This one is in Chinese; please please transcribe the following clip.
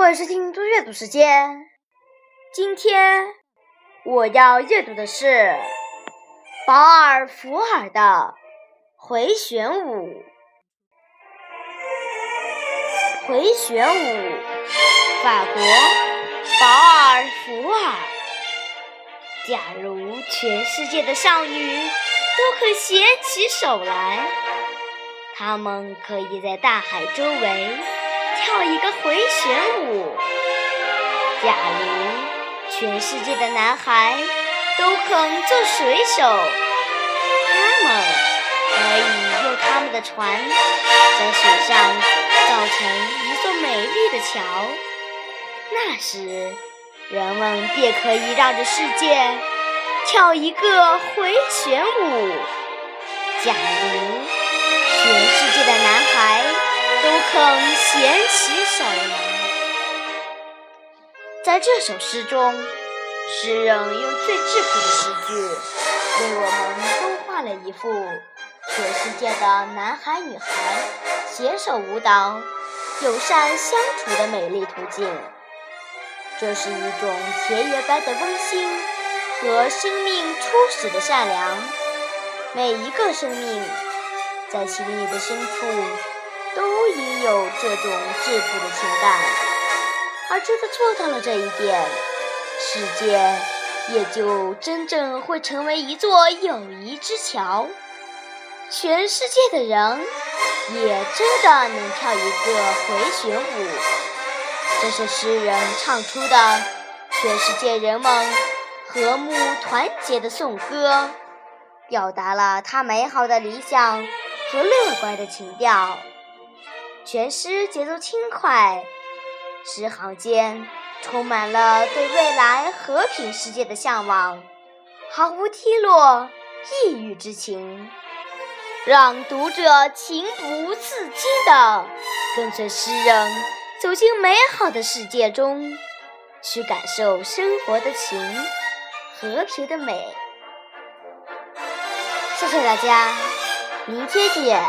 欢迎收听读阅读时间。今天我要阅读的是保尔·福尔的《回旋舞》。回旋舞，法国，保尔·福尔。假如全世界的少女都肯携起手来，她们可以在大海周围。跳一个回旋舞。假如全世界的男孩都肯做水手，他们可以用他们的船在水上造成一座美丽的桥。那时，人们便可以绕着世界跳一个回旋舞。假如全世界的男孩。都肯携起手来。在这首诗中，诗人用最质朴的诗句，为我们勾画了一幅全世界的男孩女孩携手舞蹈、友善相处的美丽图景。这是一种田园般的温馨和生命初始的善良。每一个生命，在心里的深处。都应有这种质朴的情感，而真的做到了这一点，世界也就真正会成为一座友谊之桥，全世界的人也真的能跳一个回旋舞。这是诗人唱出的全世界人们和睦团结的颂歌，表达了他美好的理想和乐观的情调。全诗节奏轻快，诗行间充满了对未来和平世界的向往，毫无低落、抑郁之情，让读者情不自禁地跟随诗人走进美好的世界中，去感受生活的情、和平的美。谢谢大家，明天见。